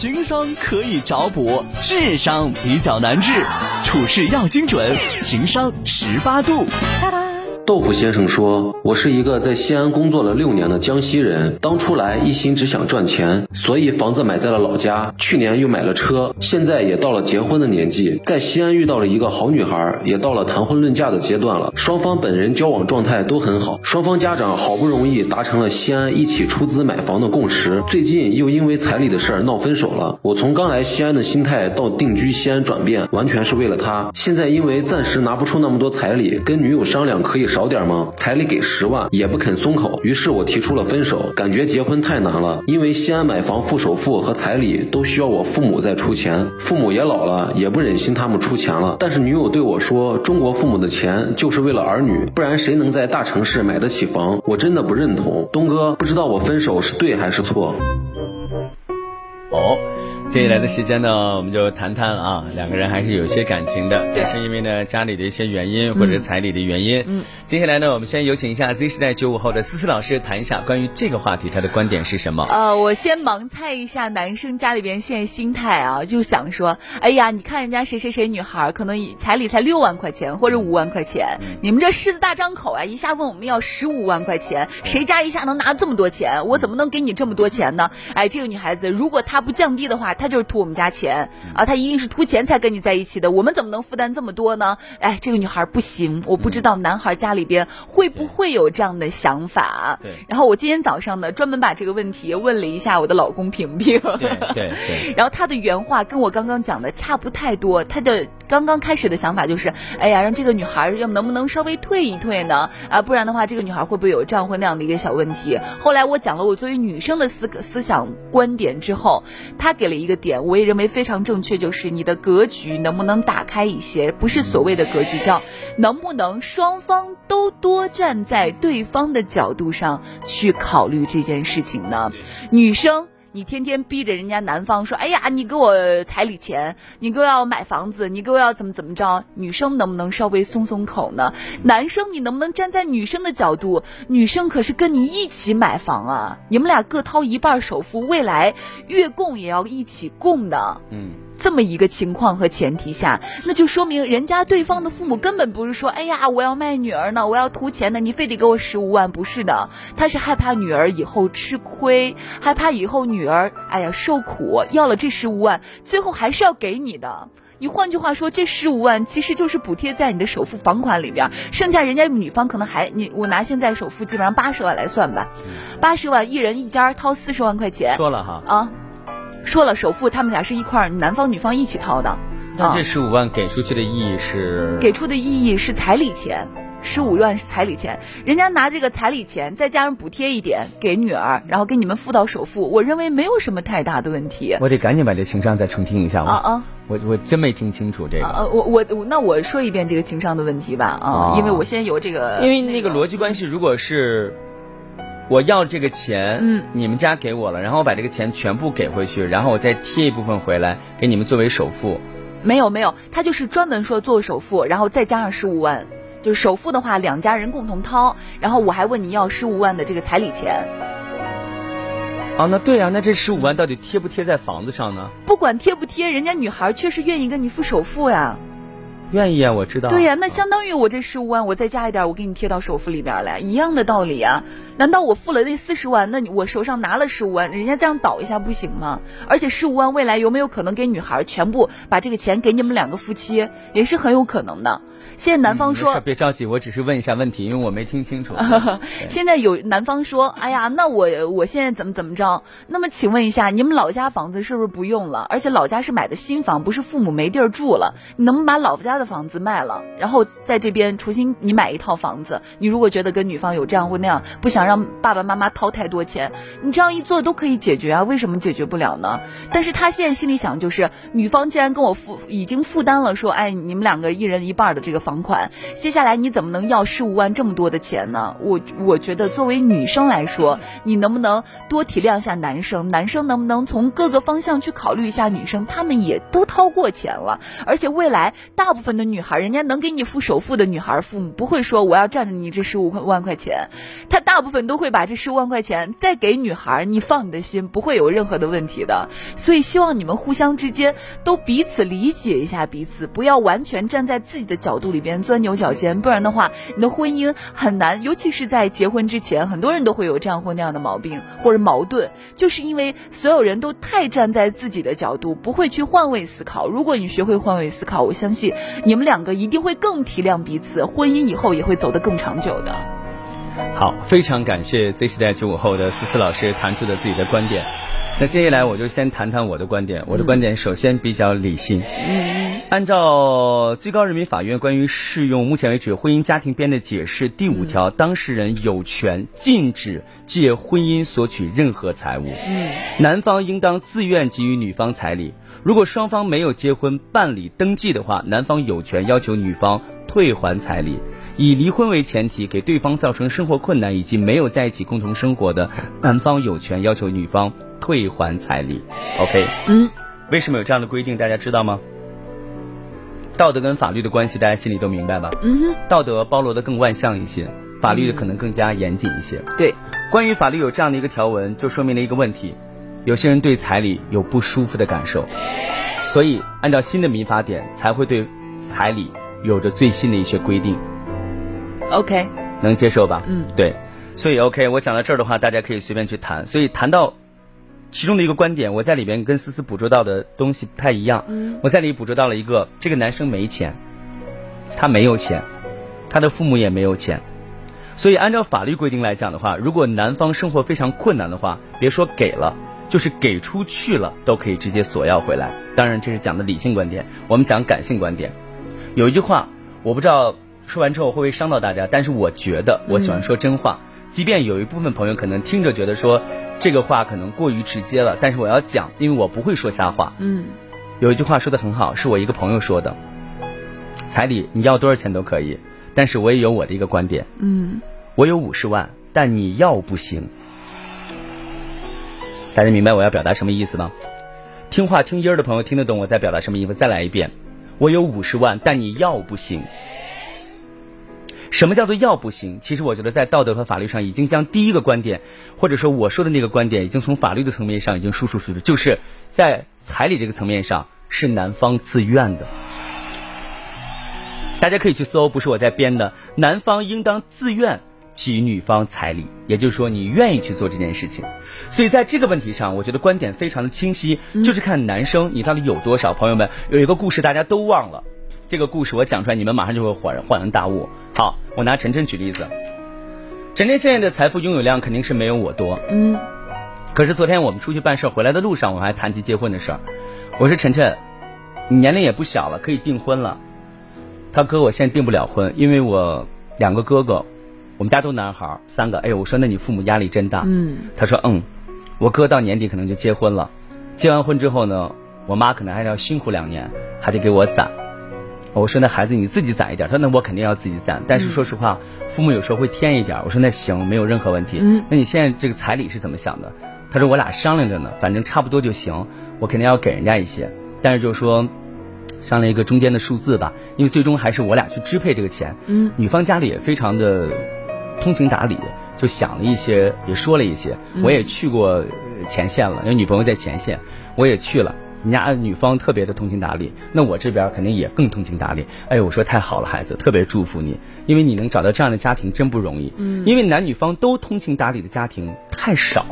情商可以找补，智商比较难治，处事要精准，情商十八度。豆腐先生说：“我是一个在西安工作了六年的江西人，当初来一心只想赚钱，所以房子买在了老家。去年又买了车，现在也到了结婚的年纪，在西安遇到了一个好女孩，也到了谈婚论嫁的阶段了。双方本人交往状态都很好，双方家长好不容易达成了西安一起出资买房的共识，最近又因为彩礼的事儿闹分手了。我从刚来西安的心态到定居西安转变，完全是为了她。现在因为暂时拿不出那么多彩礼，跟女友商量可以。”少点吗？彩礼给十万也不肯松口，于是我提出了分手。感觉结婚太难了，因为西安买房付首付和彩礼都需要我父母在出钱，父母也老了，也不忍心他们出钱了。但是女友对我说，中国父母的钱就是为了儿女，不然谁能在大城市买得起房？我真的不认同。东哥，不知道我分手是对还是错？哦。接下来的时间呢，我们就谈谈啊，两个人还是有些感情的，但是因为呢家里的一些原因或者彩礼的原因。嗯，接下来呢，我们先有请一下 Z 时代九五后的思思老师谈一下关于这个话题，她的观点是什么？呃，我先盲猜一下男生家里边现在心态啊，就想说，哎呀，你看人家谁谁谁女孩可能彩礼才六万块钱或者五万块钱，你们这狮子大张口啊，一下问我们要十五万块钱，谁家一下能拿这么多钱？我怎么能给你这么多钱呢？哎，这个女孩子如果她不降低的话。他就是图我们家钱啊，他一定是图钱才跟你在一起的。我们怎么能负担这么多呢？哎，这个女孩不行，我不知道男孩家里边会不会有这样的想法。对。然后我今天早上呢，专门把这个问题问了一下我的老公平平。对对对。然后他的原话跟我刚刚讲的差不太多，他的。刚刚开始的想法就是，哎呀，让这个女孩要能不能稍微退一退呢？啊，不然的话，这个女孩会不会有这样或那样的一个小问题？后来我讲了我作为女生的思思想观点之后，他给了一个点，我也认为非常正确，就是你的格局能不能打开一些？不是所谓的格局，叫能不能双方都多站在对方的角度上去考虑这件事情呢？女生。你天天逼着人家男方说，哎呀，你给我彩礼钱，你给我要买房子，你给我要怎么怎么着？女生能不能稍微松松口呢？男生你能不能站在女生的角度？女生可是跟你一起买房啊，你们俩各掏一半首付，未来月供也要一起供的。嗯。这么一个情况和前提下，那就说明人家对方的父母根本不是说，哎呀，我要卖女儿呢，我要图钱呢，你非得给我十五万，不是的，他是害怕女儿以后吃亏，害怕以后女儿，哎呀受苦，要了这十五万，最后还是要给你的。你换句话说，这十五万其实就是补贴在你的首付房款里边，剩下人家女方可能还你我拿现在首付基本上八十万来算吧，八十万一人一家掏四十万块钱，说了哈。啊。说了，首付他们俩是一块儿，男方女方一起掏的。那这十五万给出去的意义是？给出的意义是彩礼钱，十五万是彩礼钱。人家拿这个彩礼钱，再加上补贴一点给女儿，然后给你们付到首付，我认为没有什么太大的问题。我得赶紧把这情商再重听一下啊啊！我我真没听清楚这个。呃，我我那我说一遍这个情商的问题吧啊，因为我现在有这个。因为那个逻辑关系，如果是。我要这个钱，嗯，你们家给我了，然后我把这个钱全部给回去，然后我再贴一部分回来给你们作为首付。没有没有，他就是专门说做首付，然后再加上十五万，就是首付的话两家人共同掏，然后我还问你要十五万的这个彩礼钱。啊，那对啊，那这十五万到底贴不贴在房子上呢？不管贴不贴，人家女孩确实愿意跟你付首付呀。愿意啊，我知道。对呀，那相当于我这十五万，我再加一点，我给你贴到首付里边来，一样的道理啊。难道我付了那四十万，那我手上拿了十五万，人家这样倒一下不行吗？而且十五万未来有没有可能给女孩全部把这个钱给你们两个夫妻，也是很有可能的。现在男方说别着急，我只是问一下问题，因为我没听清楚。现在有男方说，哎呀，那我我现在怎么怎么着？那么请问一下，你们老家房子是不是不用了？而且老家是买的新房，不是父母没地儿住了，你能不能把老家的房子卖了，然后在这边重新你买一套房子？你如果觉得跟女方有这样或那样，不想让爸爸妈妈掏太多钱，你这样一做都可以解决啊？为什么解决不了呢？但是他现在心里想就是，女方既然跟我负已经负担了，说，哎，你们两个一人一半的这个。房款，接下来你怎么能要十五万这么多的钱呢？我我觉得作为女生来说，你能不能多体谅一下男生？男生能不能从各个方向去考虑一下女生？他们也都掏过钱了，而且未来大部分的女孩，人家能给你付首付的女孩，父母不会说我要占着你这十五万块钱，他大。部分都会把这十五万块钱再给女孩，你放你的心，不会有任何的问题的。所以希望你们互相之间都彼此理解一下彼此，不要完全站在自己的角度里边钻牛角尖，不然的话，你的婚姻很难。尤其是在结婚之前，很多人都会有这样或那样的毛病或者矛盾，就是因为所有人都太站在自己的角度，不会去换位思考。如果你学会换位思考，我相信你们两个一定会更体谅彼此，婚姻以后也会走得更长久的。好，非常感谢 Z 时代九五后的思思老师谈出的自己的观点。那接下来我就先谈谈我的观点。我的观点首先比较理性。嗯，按照最高人民法院关于适用目前为止婚姻家庭编的解释第五条，当事人有权禁止借婚姻索取任何财物。嗯，男方应当自愿给予女方彩礼。如果双方没有结婚办理登记的话，男方有权要求女方退还彩礼。以离婚为前提，给对方造成生活困难以及没有在一起共同生活的男方有权要求女方退还彩礼。OK，嗯，为什么有这样的规定？大家知道吗？道德跟法律的关系，大家心里都明白吧？嗯哼，道德包罗的更万象一些，法律的可能更加严谨一些。对，关于法律有这样的一个条文，就说明了一个问题：有些人对彩礼有不舒服的感受，所以按照新的民法典才会对彩礼有着最新的一些规定。OK，能接受吧？嗯，对，所以 OK，我讲到这儿的话，大家可以随便去谈。所以谈到其中的一个观点，我在里边跟思思捕捉到的东西不太一样。嗯，我在里捕捉到了一个，这个男生没钱，他没有钱，他的父母也没有钱，所以按照法律规定来讲的话，如果男方生活非常困难的话，别说给了，就是给出去了，都可以直接索要回来。当然，这是讲的理性观点，我们讲感性观点。有一句话，我不知道。说完之后会不会伤到大家？但是我觉得我喜欢说真话，即便有一部分朋友可能听着觉得说这个话可能过于直接了，但是我要讲，因为我不会说瞎话。嗯，有一句话说的很好，是我一个朋友说的：彩礼你要多少钱都可以，但是我也有我的一个观点。嗯，我有五十万，但你要不行。大家明白我要表达什么意思吗？听话听音儿的朋友听得懂我在表达什么意思？再来一遍，我有五十万，但你要不行。什么叫做要不行？其实我觉得在道德和法律上已经将第一个观点，或者说我说的那个观点，已经从法律的层面上已经输出出去，就是在彩礼这个层面上是男方自愿的。大家可以去搜，不是我在编的，男方应当自愿给予女方彩礼，也就是说你愿意去做这件事情。所以在这个问题上，我觉得观点非常的清晰，就是看男生你到底有多少。朋友们，有一个故事大家都忘了。这个故事我讲出来，你们马上就会恍然恍然大悟。好，我拿晨晨举例子。晨晨现在的财富拥有量肯定是没有我多，嗯。可是昨天我们出去办事回来的路上，我还谈及结婚的事儿。我说晨晨，你年龄也不小了，可以订婚了。他哥，我现在订不了婚，因为我两个哥哥，我们家都男孩三个。哎呦，我说那你父母压力真大。嗯。他说嗯，我哥到年底可能就结婚了，结完婚之后呢，我妈可能还要辛苦两年，还得给我攒。我说那孩子你自己攒一点，他说那我肯定要自己攒，但是说实话，父母有时候会添一点。我说那行，没有任何问题。嗯，那你现在这个彩礼是怎么想的？他说我俩商量着呢，反正差不多就行，我肯定要给人家一些，但是就是说商量一个中间的数字吧，因为最终还是我俩去支配这个钱。嗯，女方家里也非常的通情达理，就想了一些，也说了一些。我也去过前线了，因为女朋友在前线，我也去了。人家女方特别的通情达理，那我这边肯定也更通情达理。哎，我说太好了，孩子，特别祝福你，因为你能找到这样的家庭真不容易。嗯，因为男女方都通情达理的家庭太少，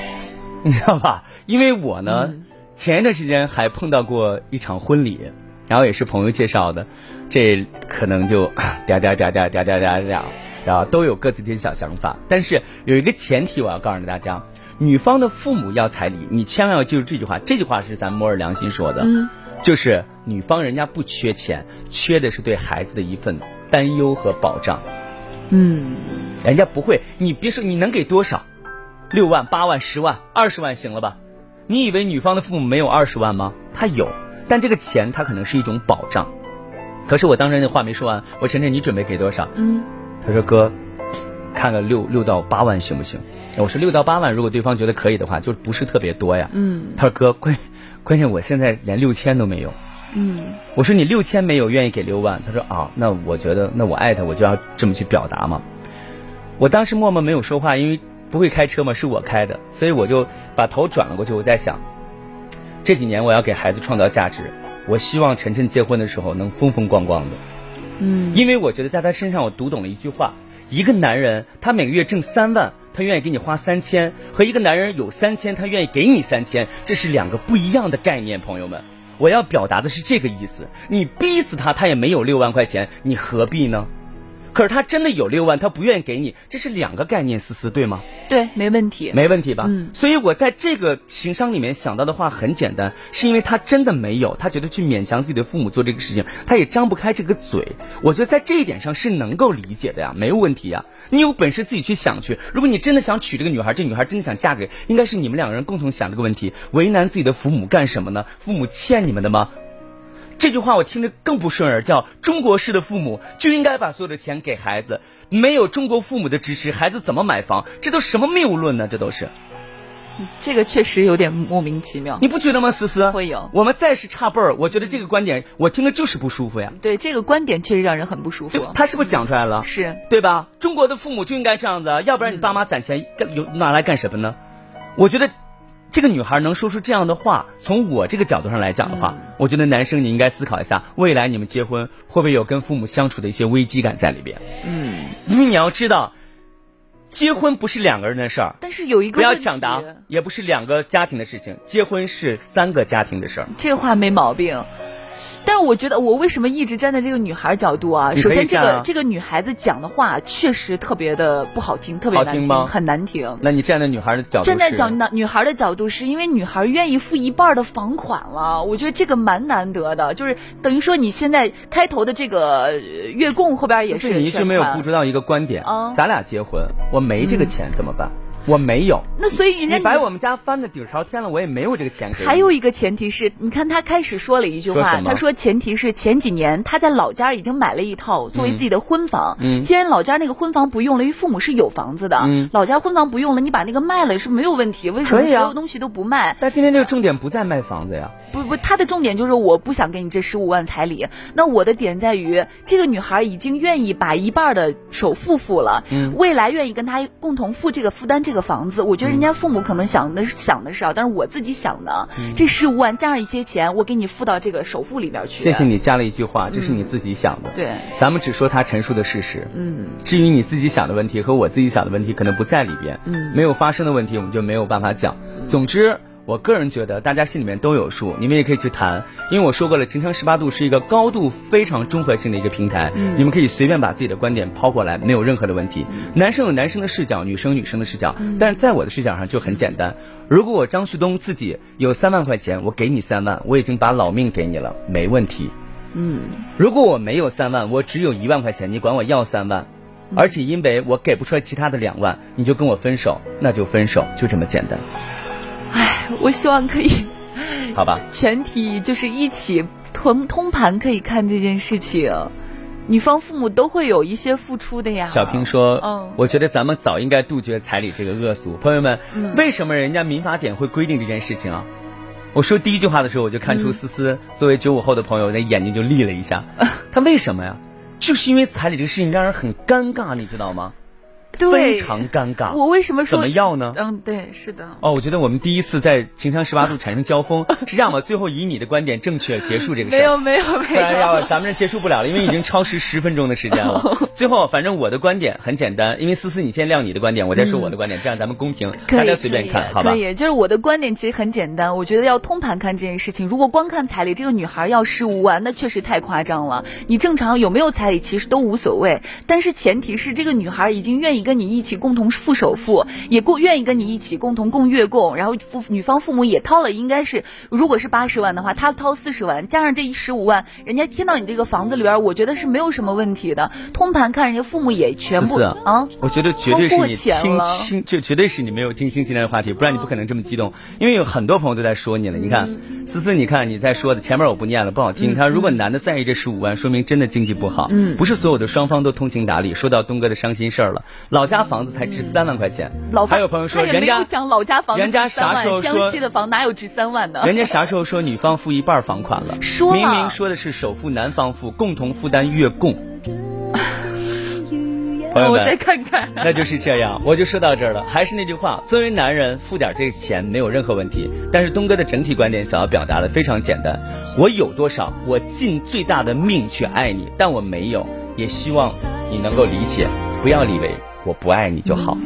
你知道吧？因为我呢，前一段时间还碰到过一场婚礼，然后也是朋友介绍的，这可能就 嗲嗲嗲嗲嗲嗲嗲嗲，然后都有各自的小想法。但是有一个前提，我要告诉大家。女方的父母要彩礼，你千万要记住这句话。这句话是咱摸着良心说的，就是女方人家不缺钱，缺的是对孩子的一份担忧和保障。嗯，人家不会，你别说你能给多少，六万、八万、十万、二十万行了吧？你以为女方的父母没有二十万吗？他有，但这个钱他可能是一种保障。可是我当时那话没说完，我晨晨你准备给多少？嗯，他说哥，看个六六到八万行不行？我说六到八万，如果对方觉得可以的话，就不是特别多呀。嗯。他说哥，关关键我现在连六千都没有。嗯。我说你六千没有，愿意给六万？他说啊，那我觉得，那我爱他，我就要这么去表达嘛。我当时默默没有说话，因为不会开车嘛，是我开的，所以我就把头转了过去。我在想，这几年我要给孩子创造价值，我希望晨晨结婚的时候能风风光光的。嗯，因为我觉得在他身上我读懂了一句话：一个男人他每个月挣三万，他愿意给你花三千；和一个男人有三千，他愿意给你三千，这是两个不一样的概念，朋友们。我要表达的是这个意思。你逼死他，他也没有六万块钱，你何必呢？可是他真的有六万，他不愿意给你，这是两个概念，思思对吗？对，没问题。没问题吧？嗯所以我在这个情商里面想到的话很简单，是因为他真的没有，他觉得去勉强自己的父母做这个事情，他也张不开这个嘴。我觉得在这一点上是能够理解的呀，没有问题呀。你有本事自己去想去。如果你真的想娶这个女孩，这女孩真的想嫁给，应该是你们两个人共同想这个问题。为难自己的父母干什么呢？父母欠你们的吗？这句话我听着更不顺耳，叫中国式的父母就应该把所有的钱给孩子，没有中国父母的支持，孩子怎么买房？这都什么谬论呢？这都是，这个确实有点莫名其妙。你不觉得吗？思思会有我们再是差辈儿，我觉得这个观点我听着就是不舒服呀。对这个观点确实让人很不舒服。他是不是讲出来了？是对吧？中国的父母就应该这样子，要不然你爸妈攒钱干有拿来干什么呢？我觉得这个女孩能说出这样的话，从我这个角度上来讲的话，我觉得男生你应该思考一下，未来你们结婚会不会有跟父母相处的一些危机感在里边？嗯，因为你要知道，结婚不是两个人的事儿，但是有一个不要抢答，也不是两个家庭的事情，结婚是三个家庭的事儿。这话没毛病。但是我觉得，我为什么一直站在这个女孩角度啊？首先，这个这个女孩子讲的话确实特别的不好听，特别难好听吗很难听。那你站在女孩的角站在角女孩的角度，是因为女孩愿意付一半的房款了，我觉得这个蛮难得的，就是等于说你现在开头的这个呃月供后边也就是是你一直没有捕捉到一个观点，啊咱俩结婚，我没这个钱怎么办？我没有，那所以人家你把我们家翻的底儿朝天了，我也没有这个钱给你。还有一个前提是，你看他开始说了一句话，说他说前提是前几年他在老家已经买了一套作为自己的婚房。嗯既然老家那个婚房不用了，因为父母是有房子的，嗯老家婚房不用了，你把那个卖了也是没有问题。为什么所有东西都不卖？但今天这个重点不在卖房子呀，不不，他的重点就是我不想给你这十五万彩礼。那我的点在于，这个女孩已经愿意把一半的首付付了，嗯未来愿意跟他共同付这个负担这个房子。我觉得人家父母可能想的是想的是啊，但是我自己想的，嗯这十五万加上一些钱，我给你付到这个首付里边去。谢谢。你加了一句话，这是你自己想的。对，咱们只说他陈述的事实。嗯至于你自己想的问题和我自己想的问题，可能不在里边。嗯没有发生的问题，我们就没有办法讲。总之。我个人觉得，大家心里面都有数，你们也可以去谈，因为我说过了，情商十八度是一个高度非常综合性的一个平台，嗯。你们可以随便把自己的观点抛过来，没有任何的问题。男生有男生的视角，女生有女生的视角，但是在我的视角上就很简单。如果我张旭东自己有三万块钱，我给你三万，我已经把老命给你了，没问题。嗯。如果我没有三万，我只有一万块钱，你管我要三万，而且因为我给不出来其他的两万，你就跟我分手，那就分手，就这么简单，唉，我希望可以好吧？全体就是一起通通盘可以看这件事情，女方父母都会有一些付出的呀。小平说：“嗯我觉得咱们早应该杜绝彩礼这个恶俗。朋友们，嗯为什么人家民法典会规定这件事情啊？我说第一句话的时候，我就看出思思作为九五后的朋友，那眼睛就立了一下。他为什么呀？就是因为彩礼这个事情让人很尴尬，你知道吗？对非常尴尬。我为什么说怎么要呢？嗯，对，是的。哦，我觉得我们第一次在情商十八度产生交锋，是这样吧？最后以你的观点正确结束这个事儿。没有没有没不然有，要咱们这结束不了了，因为已经超时十分钟的时间了。最后，反正我的观点很简单，因为思思你先亮你的观点，我再说我的观点，这样咱们公平，大家随便看，好吧可？以，就是我的观点其实很简单，我觉得要通盘看这件事情。如果光看彩礼，这个女孩要十五万，那确实太夸张了。你正常有没有彩礼其实都无所谓，但是前提是这个女孩已经愿意跟你一起共同付首付，也共愿意跟你一起共同共月供，然后父女方父母也掏了，应该是如果是八十万的话，他掏四十万，加上这一十五万，人家添到你这个房子里边，我觉得是没有什么问题的。通盘看，人家父母也全部啊。我觉得绝对是你听清，就绝对是你没有听清今天的话题，不然你不可能这么激动。因为有很多朋友都在说你了，你看，嗯思思，你看你在说的前面我不念了，不好听。他如果男的在意这十五万，说明真的经济不好，嗯不是所有的双方都通情达理。说到东哥的伤心事儿了，老家房子才值三万块钱，老还有朋友说人家讲老家房子人家啥时候万说江西的房哪有值三万的？人家啥时候说女方付一半房款了？说了明明说的是首付男方付，共同负担月供。朋 朋友们，我再看看。那就是这样，我就说到这儿了。还是那句话，作为男人付点这个钱没有任何问题。但是东哥的整体观点想要表达的非常简单：我有多少，我尽最大的命去爱你，但我没有，也希望你能够理解，不要以为我不爱你就好。